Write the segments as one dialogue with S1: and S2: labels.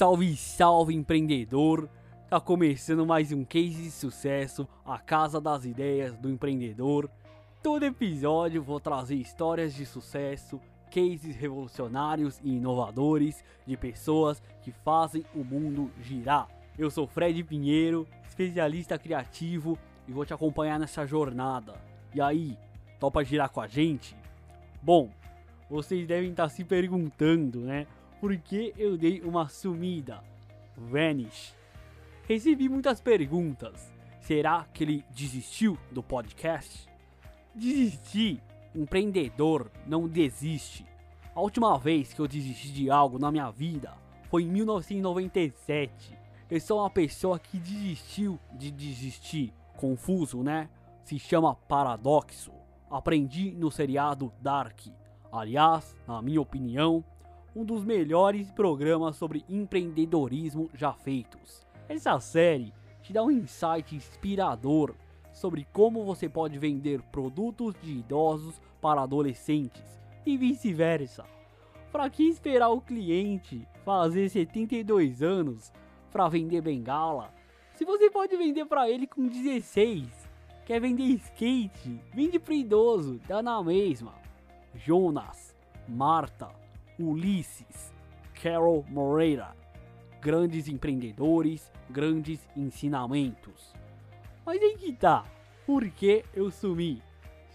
S1: Salve, salve empreendedor! Tá começando mais um case de sucesso, a casa das ideias do empreendedor. Todo episódio vou trazer histórias de sucesso, cases revolucionários e inovadores de pessoas que fazem o mundo girar. Eu sou Fred Pinheiro, especialista criativo e vou te acompanhar nessa jornada. E aí, topa girar com a gente? Bom, vocês devem estar se perguntando, né? Por que eu dei uma sumida? Vanish. Recebi muitas perguntas. Será que ele desistiu do podcast? Desistir. Empreendedor não desiste. A última vez que eu desisti de algo na minha vida foi em 1997. Eu sou uma pessoa que desistiu de desistir. Confuso, né? Se chama paradoxo. Aprendi no seriado Dark. Aliás, na minha opinião, um dos melhores programas sobre empreendedorismo já feitos. Essa série te dá um insight inspirador sobre como você pode vender produtos de idosos para adolescentes e vice-versa. Para que esperar o cliente fazer 72 anos para vender bengala? Se você pode vender para ele com 16, quer vender skate, vende para idoso, dá na mesma. Jonas, Marta, Ulisses, Carol Moreira. Grandes empreendedores, grandes ensinamentos. Mas em que tá? Por que eu sumi?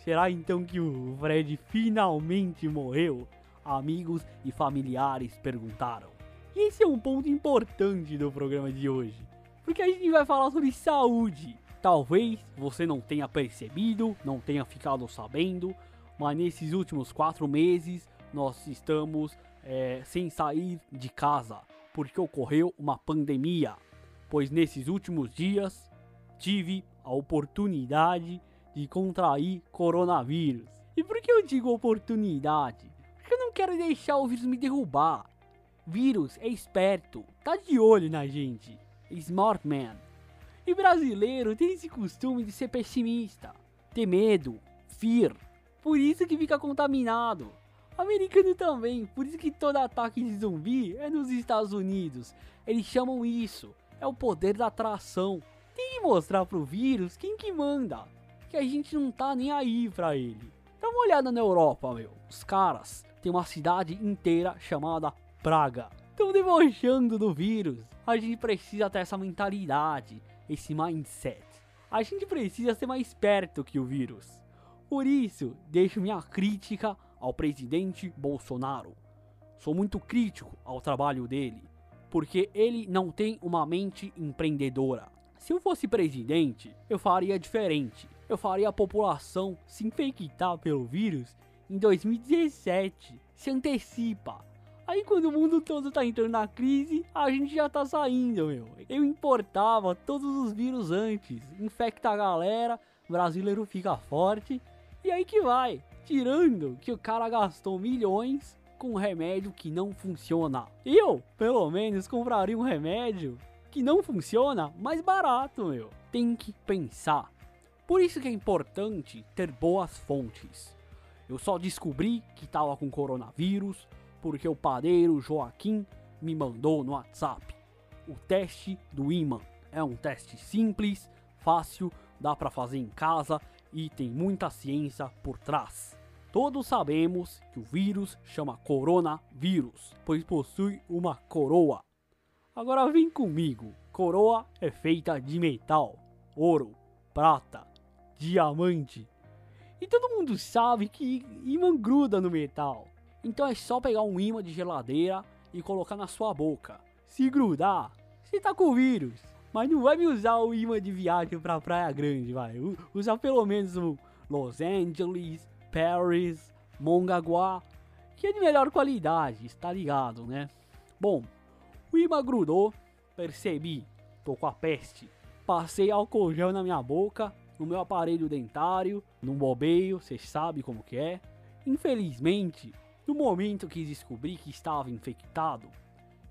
S1: Será então que o Fred finalmente morreu? Amigos e familiares perguntaram. E esse é um ponto importante do programa de hoje, porque a gente vai falar sobre saúde. Talvez você não tenha percebido, não tenha ficado sabendo, mas nesses últimos quatro meses nós estamos é, sem sair de casa porque ocorreu uma pandemia. Pois nesses últimos dias tive a oportunidade de contrair coronavírus. E por que eu digo oportunidade? Porque eu não quero deixar o vírus me derrubar. Vírus é esperto, tá de olho na gente. Smart man. E brasileiro tem esse costume de ser pessimista, ter medo, fear. Por isso que fica contaminado. Americano também, por isso que todo ataque de zumbi é nos Estados Unidos. Eles chamam isso, é o poder da atração. Tem que mostrar pro vírus quem que manda, que a gente não tá nem aí pra ele. Dá uma olhada na Europa, meu. Os caras têm uma cidade inteira chamada Praga. Estão debochando do vírus. A gente precisa ter essa mentalidade, esse mindset. A gente precisa ser mais esperto que o vírus. Por isso, deixo minha crítica ao presidente Bolsonaro. Sou muito crítico ao trabalho dele, porque ele não tem uma mente empreendedora. Se eu fosse presidente, eu faria diferente. Eu faria a população se infectar pelo vírus em 2017. Se antecipa. Aí quando o mundo todo tá entrando na crise, a gente já tá saindo, meu. Eu importava todos os vírus antes, infecta a galera, brasileiro fica forte e aí que vai. Tirando que o cara gastou milhões com um remédio que não funciona. Eu, pelo menos, compraria um remédio que não funciona mais barato, meu. Tem que pensar. Por isso que é importante ter boas fontes. Eu só descobri que tava com coronavírus porque o padeiro Joaquim me mandou no WhatsApp. O teste do imã é um teste simples, fácil, dá para fazer em casa e tem muita ciência por trás. Todos sabemos que o vírus chama coronavírus, pois possui uma coroa. Agora vem comigo. Coroa é feita de metal, ouro, prata, diamante. E todo mundo sabe que imã gruda no metal. Então é só pegar um imã de geladeira e colocar na sua boca. Se grudar, você tá com vírus. Mas não vai me usar o imã de viagem pra Praia Grande, vai. Usa pelo menos o Los Angeles, Paris, Mongaguá, que é de melhor qualidade, está ligado, né? Bom, o imã grudou, percebi, tô com a peste. Passei álcool gel na minha boca, no meu aparelho dentário, no bobeio, cê sabe como que é. Infelizmente, no momento que descobri que estava infectado,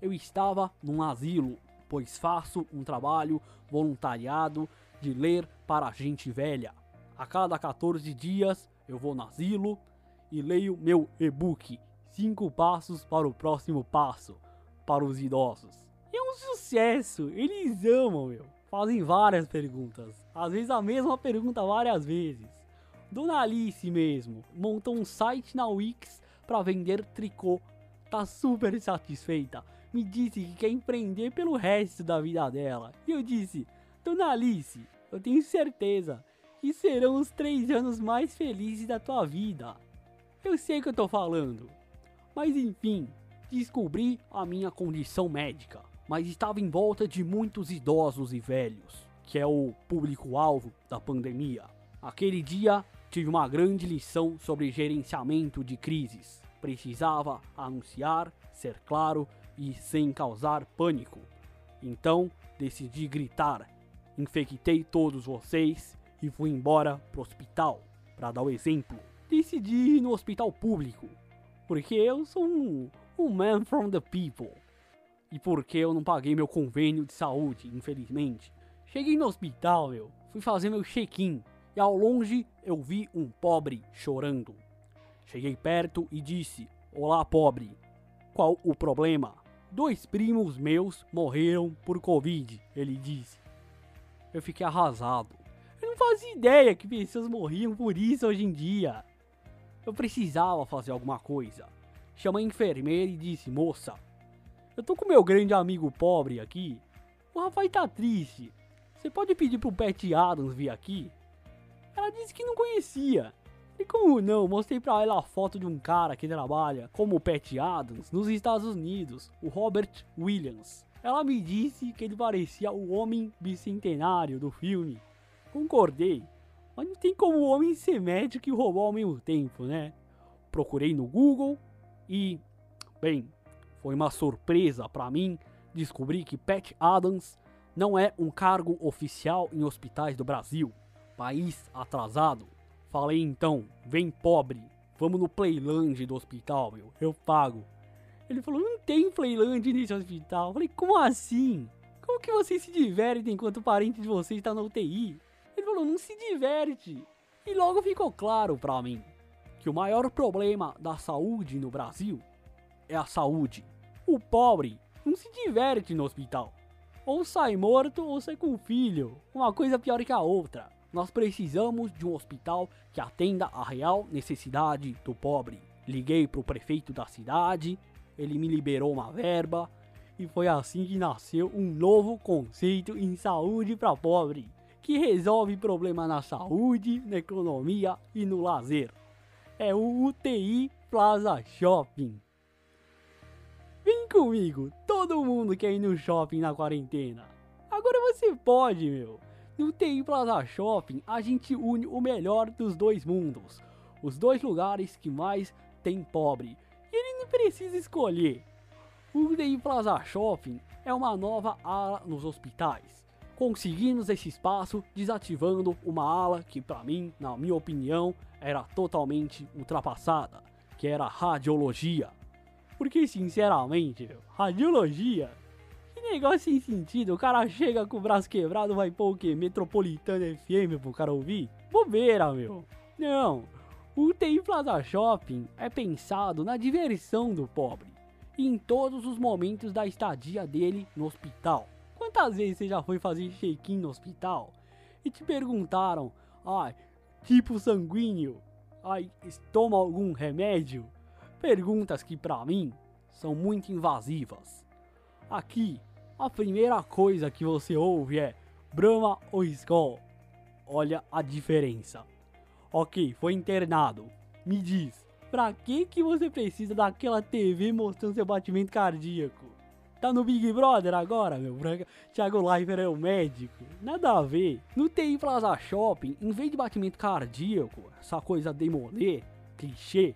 S1: eu estava num asilo pois faço um trabalho voluntariado de ler para gente velha. A cada 14 dias eu vou no asilo e leio meu e-book 5 passos para o próximo passo para os idosos. É um sucesso. Eles amam, meu. Fazem várias perguntas. Às vezes a mesma pergunta várias vezes. Dona Alice mesmo montou um site na Wix para vender tricô. Tá super satisfeita. Me disse que quer empreender pelo resto da vida dela. E eu disse: Dona Alice, eu tenho certeza que serão os três anos mais felizes da tua vida. Eu sei que eu tô falando. Mas enfim, descobri a minha condição médica. Mas estava em volta de muitos idosos e velhos, que é o público-alvo da pandemia. Aquele dia tive uma grande lição sobre gerenciamento de crises. Precisava anunciar, ser claro e sem causar pânico. Então decidi gritar. Infectei todos vocês e fui embora pro hospital para dar o exemplo. Decidi ir no hospital público, porque eu sou um, um man from the people. E porque eu não paguei meu convênio de saúde, infelizmente. Cheguei no hospital, meu, fui fazer meu check-in e ao longe eu vi um pobre chorando. Cheguei perto e disse: Olá, pobre, qual o problema? Dois primos meus morreram por Covid, ele disse. Eu fiquei arrasado. Eu não fazia ideia que pessoas morriam por isso hoje em dia. Eu precisava fazer alguma coisa. Chamei a enfermeira e disse: Moça, eu tô com meu grande amigo pobre aqui. O rapaz tá triste. Você pode pedir pro Pat Adams vir aqui? Ela disse que não conhecia. E como não? Mostrei pra ela a foto de um cara que trabalha como Pat Adams nos Estados Unidos, o Robert Williams. Ela me disse que ele parecia o homem bicentenário do filme. Concordei, mas não tem como o homem ser médico e roubar ao mesmo tempo, né? Procurei no Google e, bem, foi uma surpresa para mim descobrir que Pat Adams não é um cargo oficial em hospitais do Brasil. País atrasado. Falei então, vem pobre, vamos no Playland do hospital, meu, eu pago. Ele falou, não tem Playland nesse hospital. Falei, como assim? Como que vocês se divertem enquanto o parente de vocês está na UTI? Falou, não se diverte. E logo ficou claro para mim que o maior problema da saúde no Brasil é a saúde. O pobre não se diverte no hospital. Ou sai morto ou sai com filho. Uma coisa pior que a outra. Nós precisamos de um hospital que atenda a real necessidade do pobre. Liguei pro prefeito da cidade, ele me liberou uma verba e foi assim que nasceu um novo conceito em saúde para pobre, que resolve problema na saúde, na economia e no lazer. É o UTI Plaza Shopping. Vem comigo, todo mundo quer ir no shopping na quarentena. Agora você pode, meu. No TI Plaza Shopping, a gente une o melhor dos dois mundos. Os dois lugares que mais tem pobre. E ele não precisa escolher. O TI Plaza Shopping é uma nova ala nos hospitais. Conseguimos esse espaço desativando uma ala que para mim, na minha opinião, era totalmente ultrapassada, que era a radiologia. Porque sinceramente, radiologia negócio sem sentido. O cara chega com o braço quebrado, vai pôr o quê? Metropolitana FM pro cara ouvir? Bobeira, meu. Não. O TI Plaza Shopping é pensado na diversão do pobre. E em todos os momentos da estadia dele no hospital. Quantas vezes você já foi fazer check-in no hospital e te perguntaram, ai, tipo sanguíneo, ai, toma algum remédio? Perguntas que para mim são muito invasivas. Aqui a primeira coisa que você ouve é Brahma ou Skol. Olha a diferença. Ok, foi internado. Me diz, pra que que você precisa daquela TV mostrando seu batimento cardíaco? Tá no Big Brother agora, meu branca? Thiago Leifert é o médico. Nada a ver. No TI Plaza Shopping, em vez de batimento cardíaco, essa coisa demolê, clichê,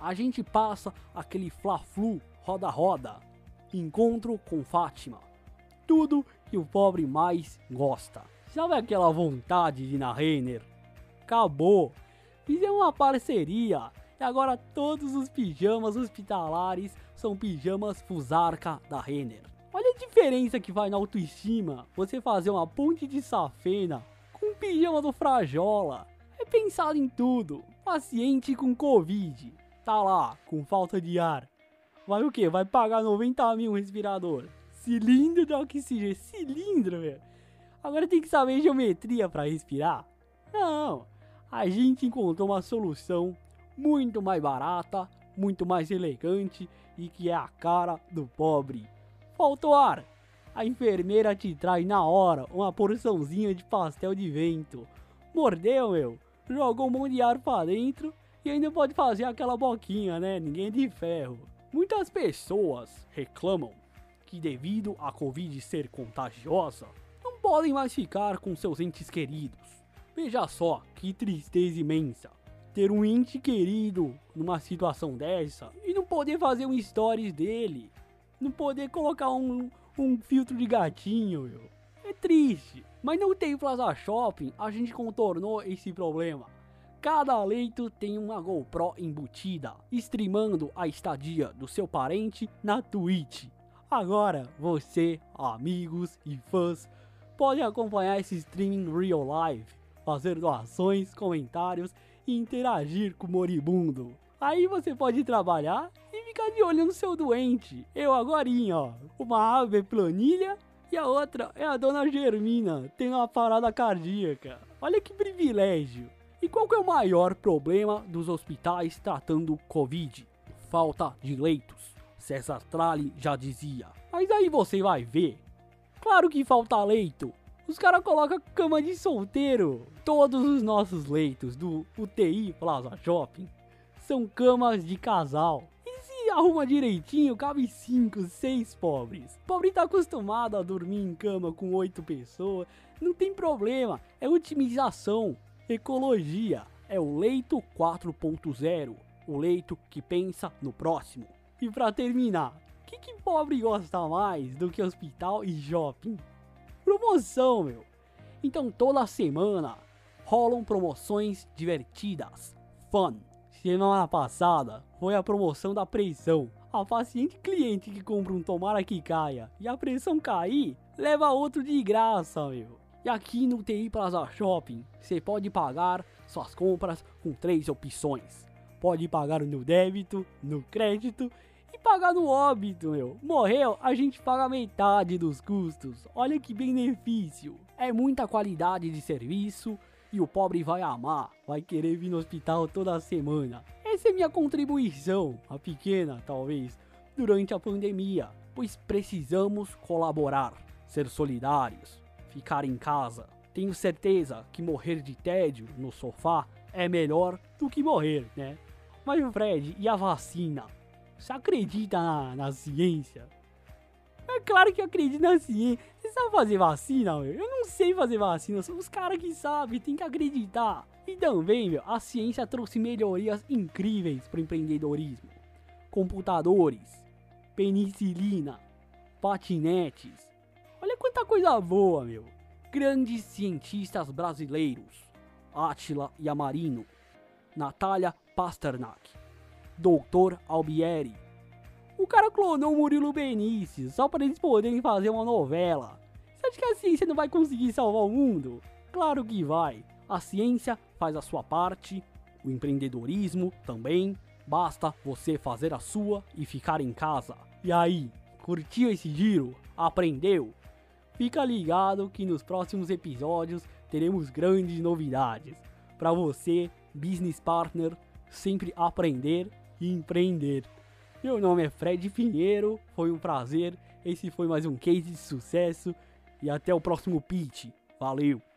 S1: a gente passa aquele fla-flu, roda-roda. Encontro com Fátima tudo que o pobre mais gosta. Sabe aquela vontade de ir na Renner? Acabou! Fizemos uma parceria e agora todos os pijamas hospitalares são pijamas Fusarca da Renner. Olha a diferença que vai na autoestima você fazer uma ponte de safena com um pijama do Frajola. É pensado em tudo. Paciente com Covid. Tá lá, com falta de ar. Vai o que? Vai pagar 90 mil um respirador. Cilindro de oxigênio. Cilindro, meu. Agora tem que saber geometria para respirar? Não. A gente encontrou uma solução muito mais barata, muito mais elegante e que é a cara do pobre. Faltou ar. A enfermeira te traz na hora uma porçãozinha de pastel de vento. Mordeu, meu. Jogou um monte de ar pra dentro e ainda pode fazer aquela boquinha, né? Ninguém é de ferro. Muitas pessoas reclamam que devido à Covid ser contagiosa, não podem mais ficar com seus entes queridos. Veja só que tristeza imensa ter um ente querido numa situação dessa e não poder fazer um stories dele, não poder colocar um, um filtro de gatinho, meu. É triste. Mas não tem Plaza Shopping, a gente contornou esse problema. Cada leito tem uma GoPro embutida, streamando a estadia do seu parente na Twitch. Agora, você, amigos e fãs, pode acompanhar esse streaming real life, fazer doações, comentários e interagir com o moribundo. Aí você pode trabalhar e ficar de olho no seu doente. Eu agora, ó, uma ave é planilha e a outra é a dona Germina, tem uma parada cardíaca. Olha que privilégio. E qual que é o maior problema dos hospitais tratando Covid? Falta de leitos. César Tralli já dizia. Mas aí você vai ver. Claro que falta leito. Os caras colocam cama de solteiro. Todos os nossos leitos do UTI Plaza Shopping são camas de casal. E se arruma direitinho, cabe 5, 6 pobres. Pobre tá acostumado a dormir em cama com 8 pessoas. Não tem problema, é otimização, ecologia. É o leito 4.0, o leito que pensa no próximo. E para terminar, o que, que pobre gosta mais do que hospital e shopping? Promoção, meu. Então toda semana rolam promoções divertidas. Fun. Semana passada foi a promoção da pressão. A paciente cliente que compra um tomara que caia e a pressão cair, leva outro de graça, meu. E aqui no TI Plaza Shopping, você pode pagar suas compras com três opções. Pode pagar no débito, no crédito e pagar no óbito, meu. Morreu, a gente paga metade dos custos. Olha que benefício. É muita qualidade de serviço e o pobre vai amar, vai querer vir no hospital toda semana. Essa é minha contribuição, a pequena talvez, durante a pandemia, pois precisamos colaborar, ser solidários, ficar em casa. Tenho certeza que morrer de tédio no sofá é melhor do que morrer, né? Mas Fred, e a vacina? Você acredita na, na ciência? É claro que acredito na ciência. Você sabe fazer vacina, meu? Eu não sei fazer vacina, são os caras que sabem, tem que acreditar. E também, meu, a ciência trouxe melhorias incríveis para o empreendedorismo. Computadores, penicilina, patinetes. Olha quanta coisa boa, meu. Grandes cientistas brasileiros. Átila Yamarino, Natália Pasternak, Doutor Albieri. O cara clonou o Murilo Benício só para eles poderem fazer uma novela. Você acha que a ciência não vai conseguir salvar o mundo? Claro que vai. A ciência faz a sua parte, o empreendedorismo também. Basta você fazer a sua e ficar em casa. E aí, curtiu esse giro? Aprendeu? Fica ligado que nos próximos episódios teremos grandes novidades. Para você, business partner, sempre aprender e empreender. Meu nome é Fred Pinheiro, foi um prazer. Esse foi mais um case de sucesso e até o próximo pitch. Valeu!